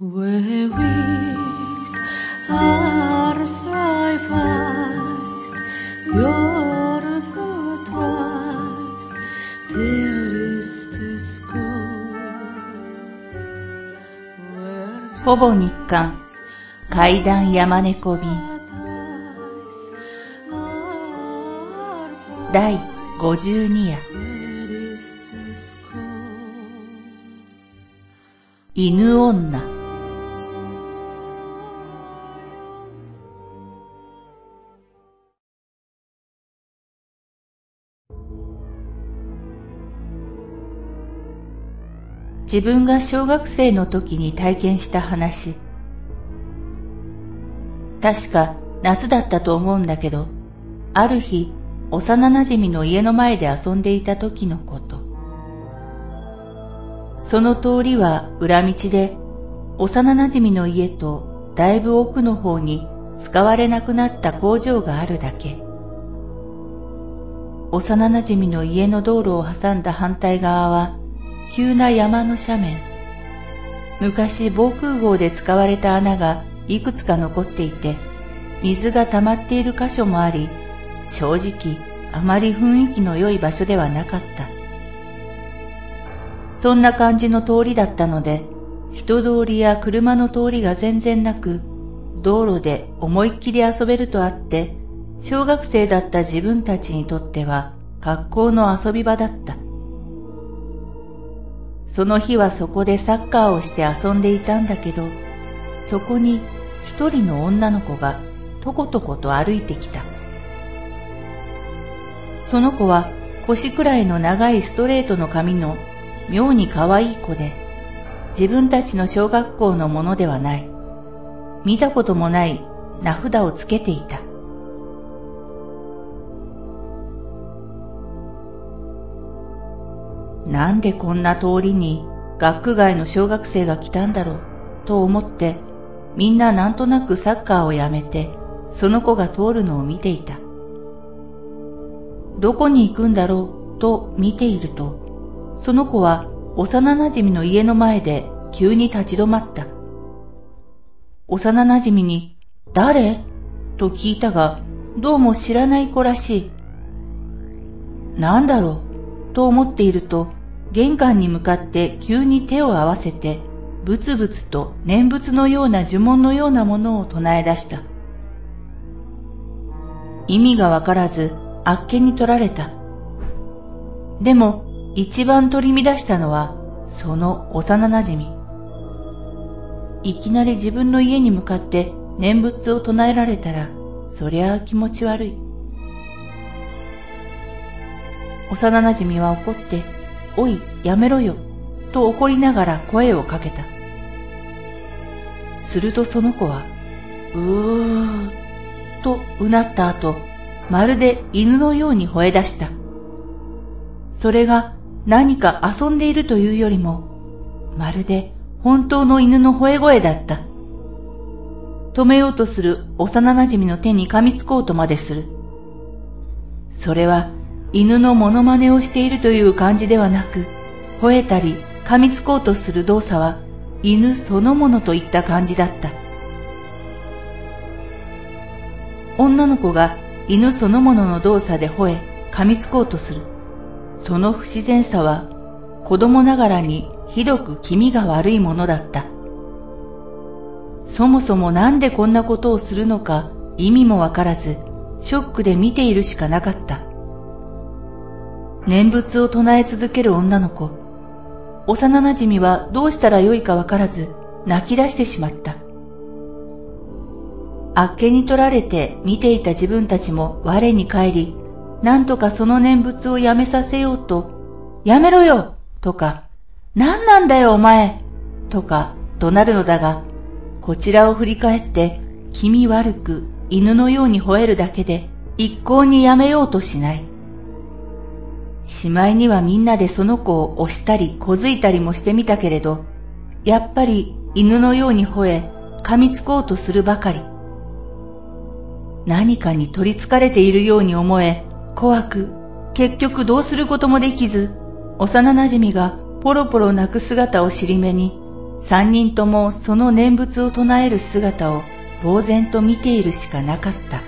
ほぼ日刊階段山猫便第52夜。犬女。自分が小学生の時に体験した話。確か夏だったと思うんだけどある日幼馴染の家の前で遊んでいた時のこと。その通りは裏道で幼馴染の家とだいぶ奥の方に使われなくなった工場があるだけ。幼馴染の家の道路を挟んだ反対側は急な山の斜面。昔防空壕で使われた穴がいくつか残っていて水が溜まっている箇所もあり正直あまり雰囲気の良い場所ではなかった。そんな感じの通りだったので人通りや車の通りが全然なく道路で思いっきり遊べるとあって小学生だった自分たちにとっては学校の遊び場だった。その日はそこでサッカーをして遊んでいたんだけど、そこに一人の女の子がとことこと歩いてきた。その子は腰くらいの長いストレートの髪の妙に可愛い子で、自分たちの小学校のものではない。見たこともない名札をつけていた。なんでこんな通りに学区外の小学生が来たんだろうと思ってみんななんとなくサッカーをやめてその子が通るのを見ていた。どこに行くんだろうと見ているとその子は幼馴染の家の前で急に立ち止まった。幼馴染に誰？と聞いたがどうも知らない子らしい。なんだろうと思っていると玄関に向かって急に手を合わせて、ブツブツと念仏のような呪文のようなものを唱え出した。意味がわからず、あっけに取られた。でも、一番取り乱したのは、その幼馴染。いきなり自分の家に向かって念仏を唱えられたら、そりゃあ気持ち悪い。幼馴染は怒って、おい、やめろよ、と怒りながら声をかけた。するとその子は、うー、とうなった後、まるで犬のように吠え出した。それが何か遊んでいるというよりも、まるで本当の犬の吠え声だった。止めようとする幼馴染の手に噛みつこうとまでする。それは犬のモノマネをしているという感じではなく、吠えたり噛みつこうとする動作は犬そのものといった感じだった。女の子が犬そのものの動作で吠え、噛みつこうとする。その不自然さは子供ながらにひどく気味が悪いものだった。そもそもなんでこんなことをするのか意味もわからず、ショックで見ているしかなかった。念仏を唱え続ける女の子。幼馴染はどうしたらよいかわからず、泣き出してしまった。あっけに取られて見ていた自分たちも我に返り、なんとかその念仏をやめさせようと、やめろよとか、何なんだよお前とか怒鳴るのだが、こちらを振り返って気味悪く犬のように吠えるだけで一向にやめようとしない。しまいにはみんなでその子を押したり小づいたりもしてみたけれど、やっぱり犬のように吠え、噛みつこうとするばかり。何かに取り憑かれているように思え、怖く、結局どうすることもできず、幼馴染がポロポロ泣く姿を尻目に、三人ともその念仏を唱える姿を呆然と見ているしかなかった。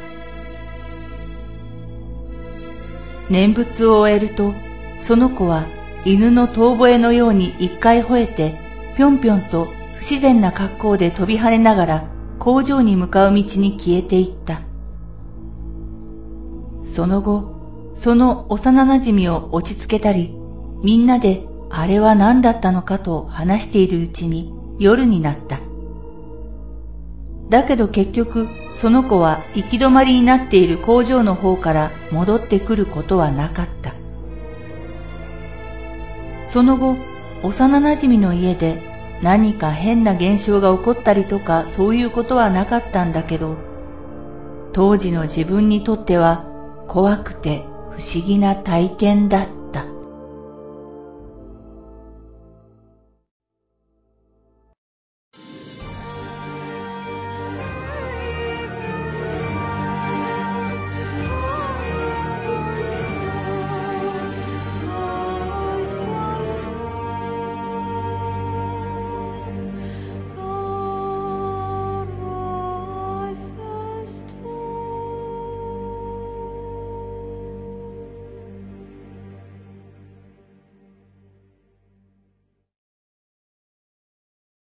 念仏を終えると、その子は犬の遠吠えのように一回吠えて、ぴょんぴょんと不自然な格好で飛び跳ねながら工場に向かう道に消えていった。その後、その幼馴染を落ち着けたり、みんなであれは何だったのかと話しているうちに夜になった。だけど結局その子は行き止まりになっている工場の方から戻ってくることはなかった。その後、幼馴染の家で何か変な現象が起こったりとかそういうことはなかったんだけど、当時の自分にとっては怖くて不思議な体験だった。